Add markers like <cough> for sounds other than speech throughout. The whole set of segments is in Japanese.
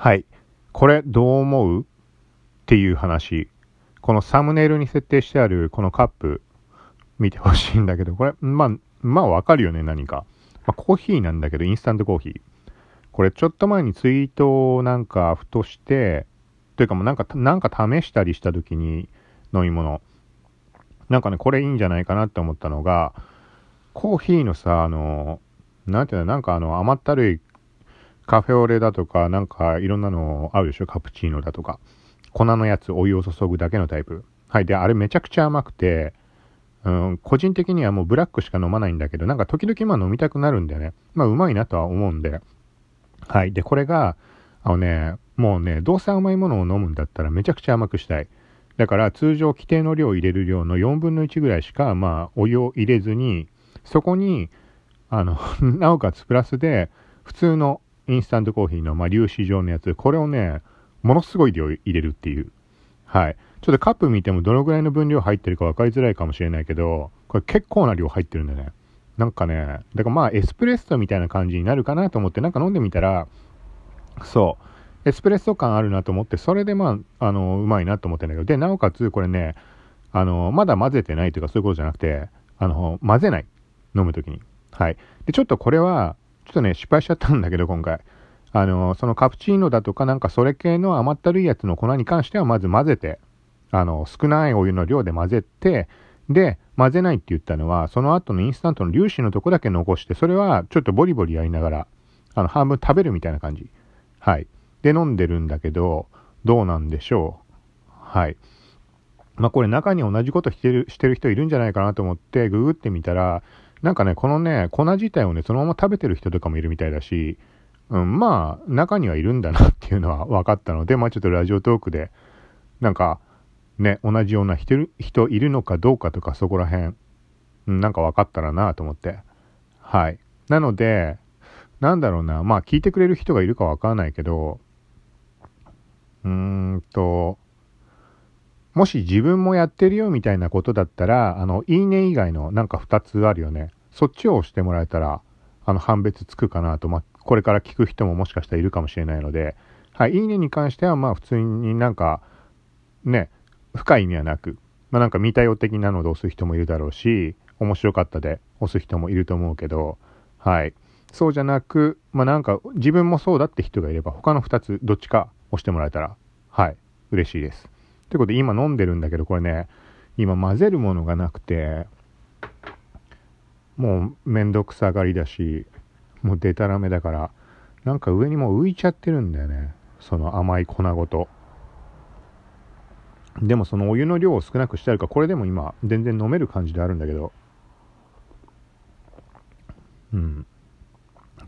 はい。これどう思う？っていう話。このサムネイルに設定してあるこのカップ見てほしいんだけど、これ、まあ、まあわかるよね、何か。まあ、コーヒーなんだけど、インスタントコーヒー。これちょっと前にツイートをなんかふとして、というかもうなんか、なんか試したりした時に飲み物。なんかね、これいいんじゃないかなって思ったのが、コーヒーのさ、あの、なんていうの、なんかあの甘ったるいカフェオレだとか、なんかいろんなのあるでしょ？カプチーノだとか。粉のやつ、お湯を注ぐだけのタイプ。はい。で、あれめちゃくちゃ甘くて、うん、個人的にはもうブラックしか飲まないんだけど、なんか時々ま飲みたくなるんだよね。まあうまいなとは思うんで。はい。で、これが、あのね、もうね、どうせ甘いものを飲むんだったらめちゃくちゃ甘くしたい。だから通常規定の量を入れる量の4分の1ぐらいしか、まあお湯を入れずに、そこに、あの <laughs> なおかつプラスで、普通のインスタントコーヒーの、まあ、粒子状のやつ、これをね、ものすごい量入れるっていう。はい。ちょっとカップ見てもどのぐらいの分量入ってるか分かりづらいかもしれないけど、これ結構な量入ってるんだね。なんかね、だからまあエスプレッソみたいな感じになるかなと思ってなんか飲んでみたら、そう、エスプレッソ感あるなと思って、それでまあ、あの、うまいなと思ってんだけど、で、なおかつこれね、あの、まだ混ぜてないというかそういうことじゃなくて、あの、混ぜない。飲むときに。はい。で、ちょっとこれは、ちょっとね、失敗しちゃったんだけど、今回。あの、そのカプチーノだとかなんかそれ系の甘ったるいやつの粉に関してはまず混ぜて、あの、少ないお湯の量で混ぜて、で、混ぜないって言ったのは、その後のインスタントの粒子のとこだけ残して、それはちょっとボリボリやりながら、あの、半分食べるみたいな感じ。はい。で、飲んでるんだけど、どうなんでしょう。はい。まあ、これ中に同じことしてる、してる人いるんじゃないかなと思って、ググってみたら、なんかね、このね、粉自体をね、そのまま食べてる人とかもいるみたいだし、うん、まあ、中にはいるんだなっていうのは <laughs> 分かったので、まあちょっとラジオトークで、なんか、ね、同じような人人いるのかどうかとかそこら辺、うん、なんか分かったらなと思って。はい。なので、なんだろうな、まあ聞いてくれる人がいるか分からないけど、うーんと、もし自分もやってるよみたいなことだったら、あの、いいね以外のなんか2つあるよね。そっちを押してもらえたら、あの、判別つくかなと、ま、これから聞く人ももしかしたらいるかもしれないので、はい、いいねに関しては、まあ、普通になんか、ね、深い意味はなく、まあ、なんか見たよ的なので押す人もいるだろうし、面白かったで押す人もいると思うけど、はい。そうじゃなく、まあ、なんか自分もそうだって人がいれば、他の2つどっちか押してもらえたら、はい、嬉しいです。ということで今飲んでるんだけど、これね、今混ぜるものがなくて、もうめんどくさがりだし、もうデタラメだから、なんか上にもう浮いちゃってるんだよね。その甘い粉ごと。でもそのお湯の量を少なくしてあるかこれでも今全然飲める感じであるんだけど。うん。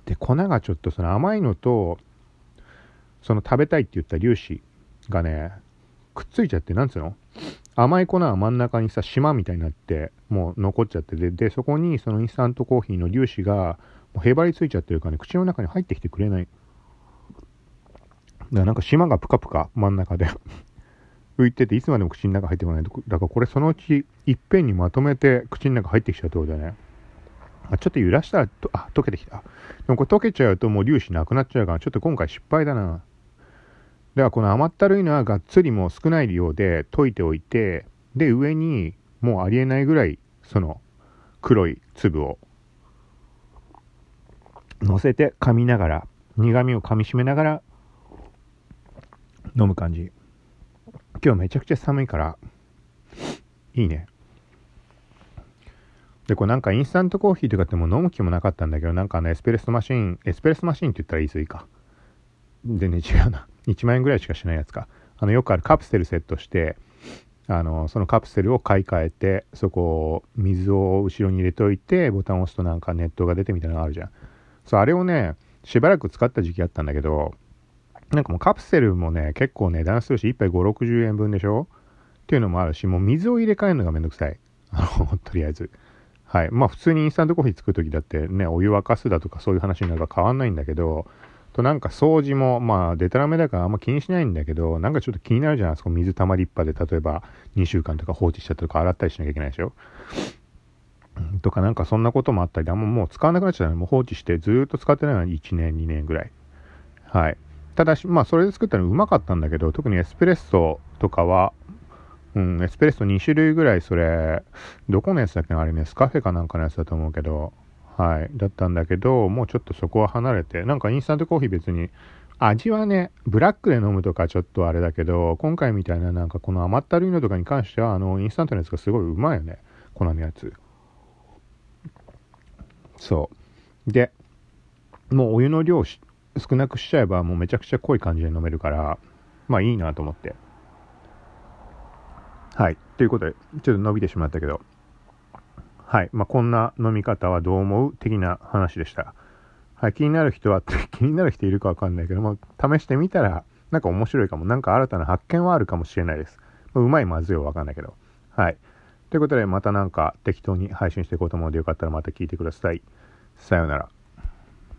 で、粉がちょっとその甘いのと、その食べたいって言った粒子がね、くっついちゃって、なんつうの？甘い粉は真ん中にさ、島みたいになって、もう残っちゃってで、で、そこにそのインスタントコーヒーの粒子が、もうへばりついちゃってるからね、口の中に入ってきてくれない。だからなんか島がぷかぷか真ん中で <laughs> 浮いてて、いつまでも口の中入ってこない。だからこれそのうちいっぺんにまとめて口の中入ってきちゃうってことだよね。あちょっと揺らしたらと、あ、溶けてきた。でもこれ溶けちゃうともう粒子なくなっちゃうから、ちょっと今回失敗だな。ではこの甘ったるいのはがっつりもう少ない量で溶いておいて、で、上にもうありえないぐらい、その黒い粒を乗せて噛みながら、苦味を噛みしめながら飲む感じ。今日めちゃくちゃ寒いから、いいね。で、これなんかインスタントコーヒーとかっても飲む気もなかったんだけど、なんかね、エスプレッソマシン、エスプレッソマシンって言ったら言い過ぎか。全然違うな。1万円ぐらいしかしないやつか。あの、よくあるカプセルセットして、あの、そのカプセルを買い替えて、そこを水を後ろに入れといて、ボタンを押すとなんか熱湯が出てみたいなのがあるじゃん。そう、あれをね、しばらく使った時期あったんだけど、なんかもうカプセルもね、結構値段するし、1杯5、60円分でしょ？っていうのもあるし、もう水を入れ替えるのがめんどくさい。あの、<laughs> とりあえず。はい。まあ普通にインスタントコーヒー作るときだってね、お湯沸かすだとかそういう話になるか変わんないんだけど、となんか掃除も、まあデタラメだからあんま気にしないんだけど、なんかちょっと気になるじゃないですか。水たまりっぱで例えば2週間とか放置しちゃったとか洗ったりしなきゃいけないでしょとかなんかそんなこともあったり、あんまもう使わなくなっちゃうもう放置してずっと使ってないのに1年、2年ぐらい。はい。ただし、まあ、それで作ったのうまかったんだけど、特にエスプレッソとかは、うん、エスプレッソ2種類ぐらいそれ、どこのやつだっけあれね、スカフェかなんかのやつだと思うけど、はい、だったんだけど、もうちょっとそこは離れて、なんかインスタントコーヒー別に、味はね、ブラックで飲むとかちょっとあれだけど、今回みたいななんかこの甘ったるいのとかに関しては、あの、インスタントのやつがすごいうまいよね。粉のやつ。そう。で、もうお湯の量少なくしちゃえばもうめちゃくちゃ濃い感じで飲めるから、まあいいなと思って。はい。ということで、ちょっと伸びてしまったけど、はい。まあ、こんな飲み方はどう思う的な話でした。はい。気になる人は、<laughs> 気になる人いるかわかんないけども、試してみたら、なんか面白いかも。なんか新たな発見はあるかもしれないです。まあ、うまいまずいはわかんないけど。はい。ということで、またなんか適当に配信していこうと思うので、よかったらまた聞いてください。さようなら。